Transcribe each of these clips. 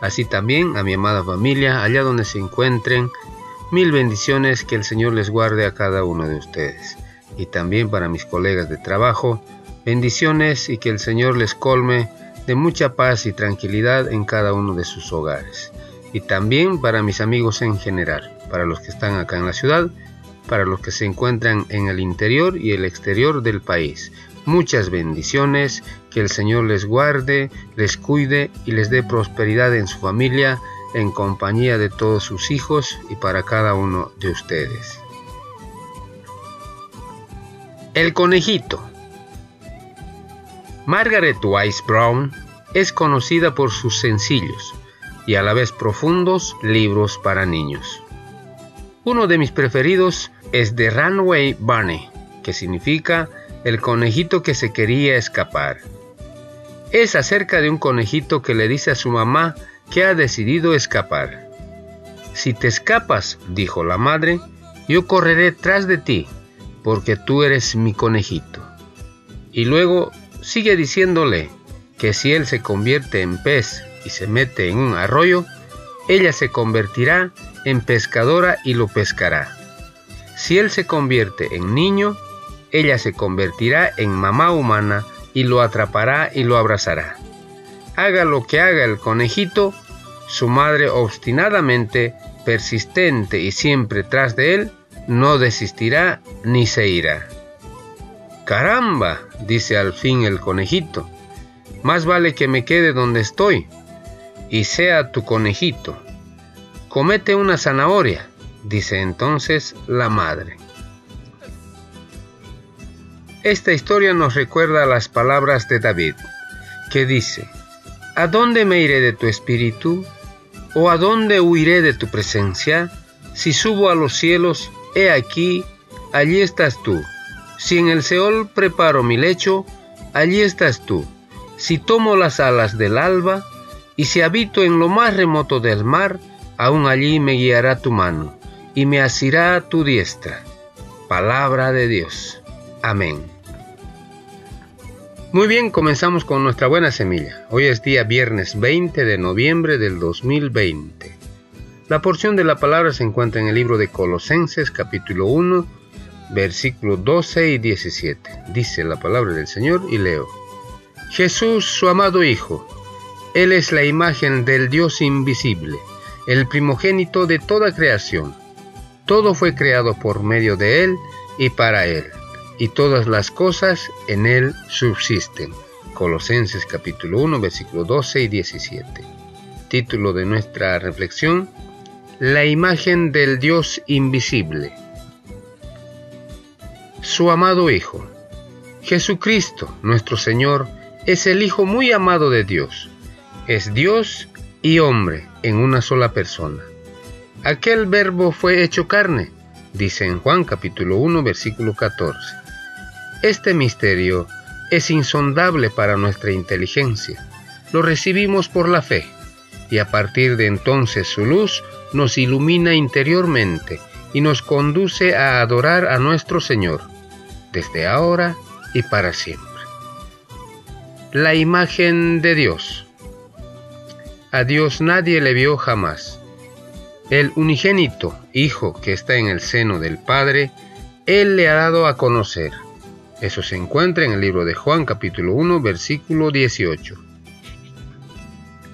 así también a mi amada familia, allá donde se encuentren. Mil bendiciones, que el Señor les guarde a cada uno de ustedes. Y también para mis colegas de trabajo, bendiciones y que el Señor les colme de mucha paz y tranquilidad en cada uno de sus hogares. Y también para mis amigos en general, para los que están acá en la ciudad, para los que se encuentran en el interior y el exterior del país. Muchas bendiciones, que el Señor les guarde, les cuide y les dé prosperidad en su familia, en compañía de todos sus hijos y para cada uno de ustedes. El conejito. Margaret Wise Brown es conocida por sus sencillos y a la vez profundos libros para niños. Uno de mis preferidos es The Runway Bunny, que significa el conejito que se quería escapar. Es acerca de un conejito que le dice a su mamá que ha decidido escapar. Si te escapas, dijo la madre, yo correré tras de ti, porque tú eres mi conejito. Y luego sigue diciéndole que si él se convierte en pez y se mete en un arroyo, ella se convertirá en pescadora y lo pescará. Si él se convierte en niño, ella se convertirá en mamá humana y lo atrapará y lo abrazará. Haga lo que haga el conejito, su madre obstinadamente, persistente y siempre tras de él, no desistirá ni se irá. Caramba, dice al fin el conejito, más vale que me quede donde estoy y sea tu conejito. Comete una zanahoria, dice entonces la madre. Esta historia nos recuerda las palabras de David, que dice, ¿A dónde me iré de tu espíritu? ¿O a dónde huiré de tu presencia? Si subo a los cielos, he aquí, allí estás tú. Si en el Seol preparo mi lecho, allí estás tú. Si tomo las alas del alba, y si habito en lo más remoto del mar, aún allí me guiará tu mano, y me asirá tu diestra. Palabra de Dios. Amén. Muy bien, comenzamos con nuestra buena semilla. Hoy es día viernes 20 de noviembre del 2020. La porción de la palabra se encuentra en el libro de Colosenses capítulo 1, versículos 12 y 17. Dice la palabra del Señor y leo. Jesús, su amado Hijo, Él es la imagen del Dios invisible, el primogénito de toda creación. Todo fue creado por medio de Él y para Él y todas las cosas en él subsisten. Colosenses capítulo 1 versículo 12 y 17. Título de nuestra reflexión, La imagen del Dios invisible. Su amado Hijo. Jesucristo, nuestro Señor, es el Hijo muy amado de Dios. Es Dios y hombre en una sola persona. Aquel verbo fue hecho carne, dice en Juan capítulo 1 versículo 14 este misterio es insondable para nuestra inteligencia. Lo recibimos por la fe y a partir de entonces su luz nos ilumina interiormente y nos conduce a adorar a nuestro Señor, desde ahora y para siempre. La imagen de Dios. A Dios nadie le vio jamás. El unigénito Hijo que está en el seno del Padre, Él le ha dado a conocer eso se encuentra en el libro de Juan capítulo 1 versículo 18.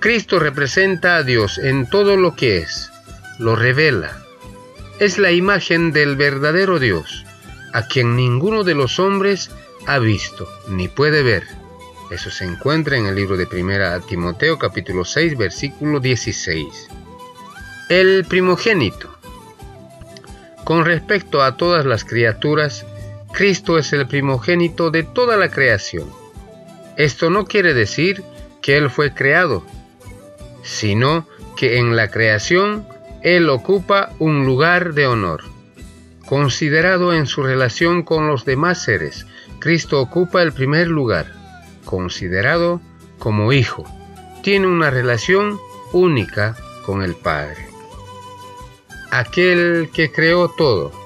Cristo representa a Dios en todo lo que es, lo revela. Es la imagen del verdadero Dios, a quien ninguno de los hombres ha visto ni puede ver. Eso se encuentra en el libro de Primera Timoteo capítulo 6 versículo 16. El primogénito. Con respecto a todas las criaturas, Cristo es el primogénito de toda la creación. Esto no quiere decir que Él fue creado, sino que en la creación Él ocupa un lugar de honor. Considerado en su relación con los demás seres, Cristo ocupa el primer lugar. Considerado como hijo, tiene una relación única con el Padre. Aquel que creó todo.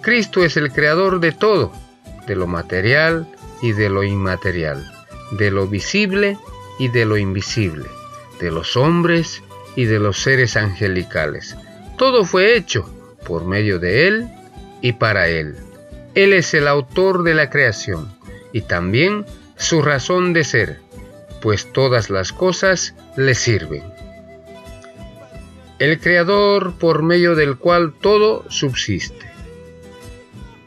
Cristo es el creador de todo, de lo material y de lo inmaterial, de lo visible y de lo invisible, de los hombres y de los seres angelicales. Todo fue hecho por medio de Él y para Él. Él es el autor de la creación y también su razón de ser, pues todas las cosas le sirven. El Creador por medio del cual todo subsiste.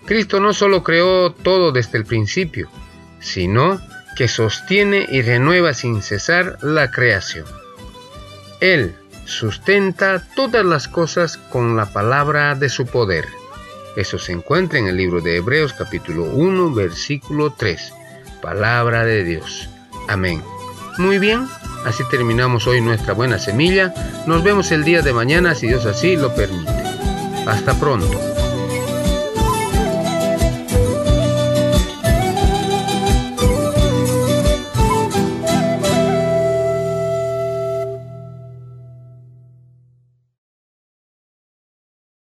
Cristo no solo creó todo desde el principio, sino que sostiene y renueva sin cesar la creación. Él sustenta todas las cosas con la palabra de su poder. Eso se encuentra en el libro de Hebreos capítulo 1 versículo 3. Palabra de Dios. Amén. Muy bien, así terminamos hoy nuestra buena semilla. Nos vemos el día de mañana si Dios así lo permite. Hasta pronto.